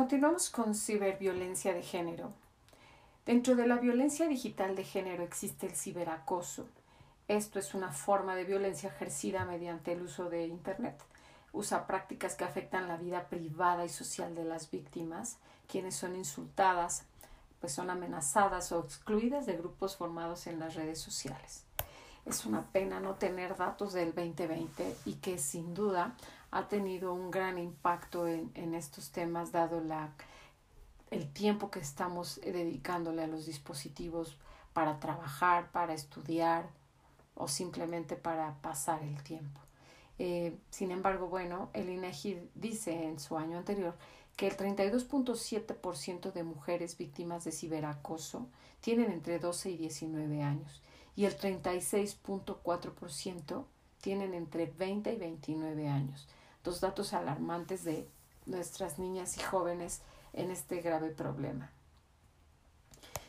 Continuamos con ciberviolencia de género. Dentro de la violencia digital de género existe el ciberacoso. Esto es una forma de violencia ejercida mediante el uso de Internet. Usa prácticas que afectan la vida privada y social de las víctimas, quienes son insultadas, pues son amenazadas o excluidas de grupos formados en las redes sociales. Es una pena no tener datos del 2020 y que sin duda ha tenido un gran impacto en, en estos temas dado la, el tiempo que estamos dedicándole a los dispositivos para trabajar, para estudiar o simplemente para pasar el tiempo. Eh, sin embargo, bueno, el INEGI dice en su año anterior que el 32.7% de mujeres víctimas de ciberacoso tienen entre 12 y 19 años y el 36.4% tienen entre 20 y 29 años. Dos datos alarmantes de nuestras niñas y jóvenes en este grave problema.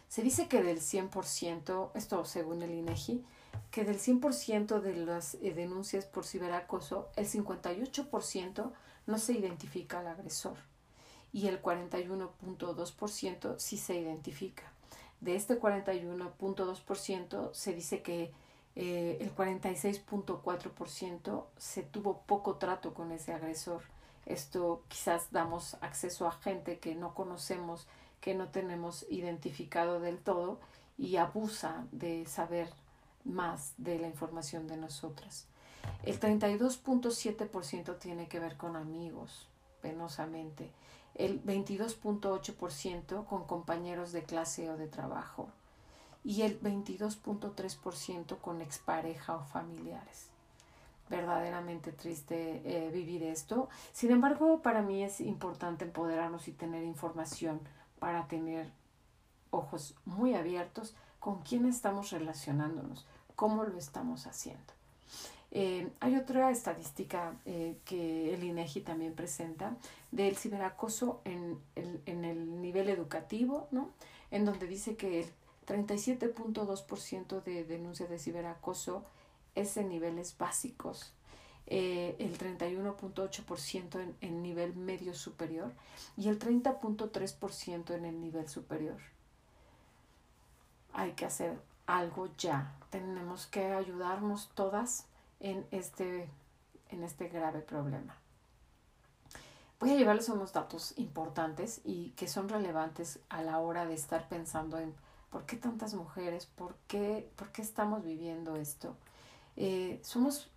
Se dice que del 100%, esto según el INEGI, que del 100% de las eh, denuncias por ciberacoso, el 58% no se identifica al agresor y el 41.2% sí se identifica. De este 41.2% se dice que eh, el 46.4% se tuvo poco trato con ese agresor. Esto quizás damos acceso a gente que no conocemos, que no tenemos identificado del todo y abusa de saber más de la información de nosotras. El 32.7% tiene que ver con amigos, penosamente el 22.8% con compañeros de clase o de trabajo y el 22.3% con expareja o familiares. Verdaderamente triste eh, vivir esto. Sin embargo, para mí es importante empoderarnos y tener información para tener ojos muy abiertos con quién estamos relacionándonos, cómo lo estamos haciendo. Eh, hay otra estadística eh, que el INEGI también presenta del ciberacoso en el, en el nivel educativo, ¿no? en donde dice que el 37.2% de denuncias de ciberacoso es en niveles básicos, eh, el 31.8% en, en nivel medio superior y el 30.3% en el nivel superior. Hay que hacer algo ya. Tenemos que ayudarnos todas en este, en este grave problema. Voy a llevarles unos datos importantes y que son relevantes a la hora de estar pensando en por qué tantas mujeres, por qué, por qué estamos viviendo esto. Eh, somos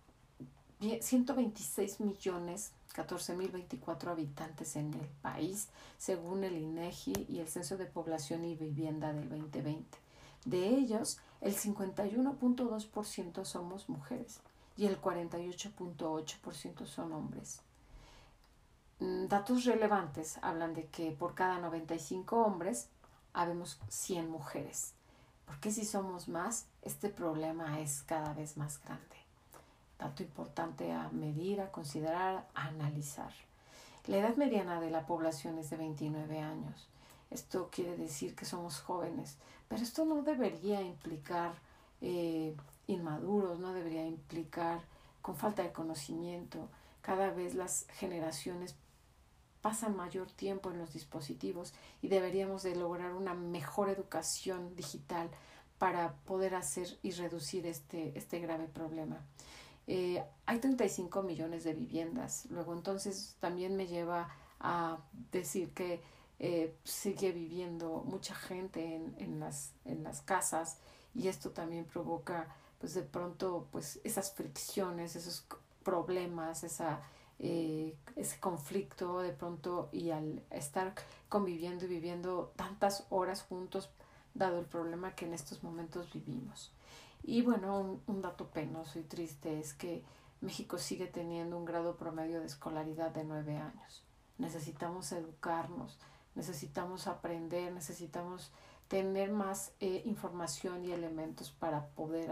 126 millones 14.024 habitantes en el país, según el INEGI y el Censo de Población y Vivienda del 2020. De ellos, el 51.2% somos mujeres y el 48.8% son hombres. Mm, datos relevantes hablan de que por cada 95 hombres habemos 100 mujeres. Porque si somos más, este problema es cada vez más grande. Dato importante a medir, a considerar, a analizar. La edad mediana de la población es de 29 años. Esto quiere decir que somos jóvenes, pero esto no debería implicar eh, inmaduros, no debería implicar con falta de conocimiento. Cada vez las generaciones pasan mayor tiempo en los dispositivos y deberíamos de lograr una mejor educación digital para poder hacer y reducir este, este grave problema. Eh, hay 35 millones de viviendas, luego entonces también me lleva a decir que eh, sigue viviendo mucha gente en, en, las, en las casas y esto también provoca pues de pronto pues esas fricciones, esos problemas, esa, eh, ese conflicto de pronto y al estar conviviendo y viviendo tantas horas juntos, dado el problema que en estos momentos vivimos. Y bueno, un, dato penoso y triste es que México sigue teniendo un grado promedio de escolaridad de nueve años. Necesitamos educarnos, necesitamos aprender, necesitamos tener más eh, información y elementos para poder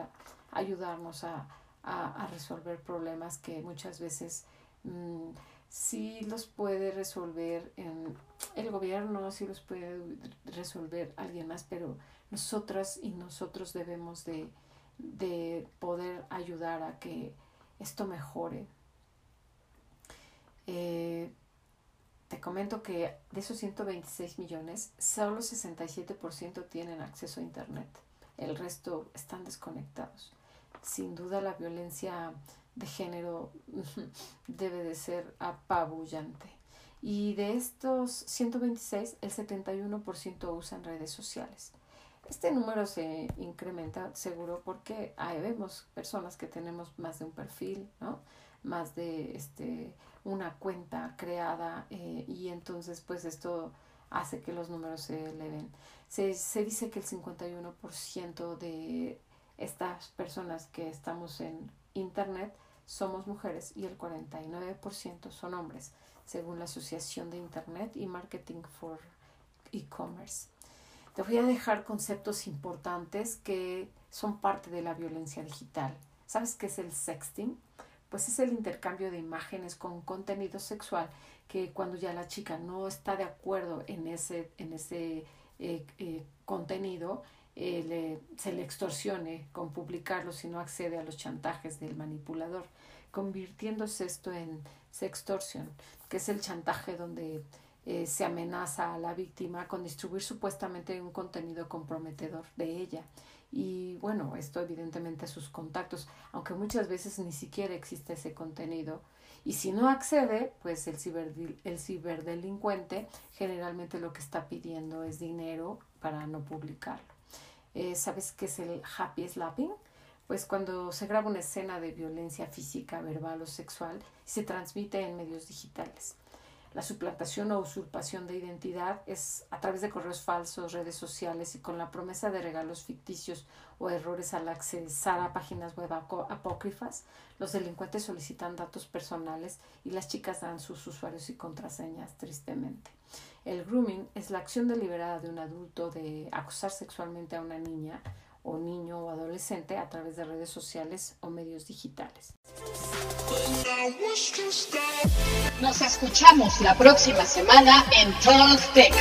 ayudarnos a, a, resolver problemas que muchas veces mm, sí los puede resolver el gobierno, sí los puede resolver alguien más, pero nosotras y nosotros debemos de, de poder ayudar a que esto mejore. Eh, te comento que de esos 126 millones, solo 67% tienen acceso a Internet. El resto están desconectados. Sin duda la violencia de género debe de ser apabullante. Y de estos 126, el 71% usan redes sociales. Este número se incrementa seguro porque ahí vemos personas que tenemos más de un perfil, ¿no? Más de este, una cuenta creada eh, y entonces pues esto hace que los números se eleven. Se, se dice que el 51% de estas personas que estamos en Internet somos mujeres y el 49% son hombres, según la Asociación de Internet y Marketing for E-Commerce. Te voy a dejar conceptos importantes que son parte de la violencia digital. ¿Sabes qué es el sexting? Pues es el intercambio de imágenes con contenido sexual que cuando ya la chica no está de acuerdo en ese, en ese eh, eh, contenido, eh, se le extorsione con publicarlo si no accede a los chantajes del manipulador, convirtiéndose esto en sextorsión, que es el chantaje donde eh, se amenaza a la víctima con distribuir supuestamente un contenido comprometedor de ella. Y bueno, esto evidentemente a sus contactos, aunque muchas veces ni siquiera existe ese contenido. Y si no accede, pues el, el ciberdelincuente generalmente lo que está pidiendo es dinero para no publicarlo. Eh, ¿Sabes qué es el happy slapping? Pues cuando se graba una escena de violencia física, verbal o sexual y se transmite en medios digitales. La suplantación o usurpación de identidad es a través de correos falsos, redes sociales y con la promesa de regalos ficticios o errores al accesar a páginas web apócrifas. Los delincuentes solicitan datos personales y las chicas dan sus usuarios y contraseñas, tristemente. El grooming es la acción deliberada de un adulto de acosar sexualmente a una niña o niño o adolescente a través de redes sociales o medios digitales. Nos escuchamos la próxima semana en Tech.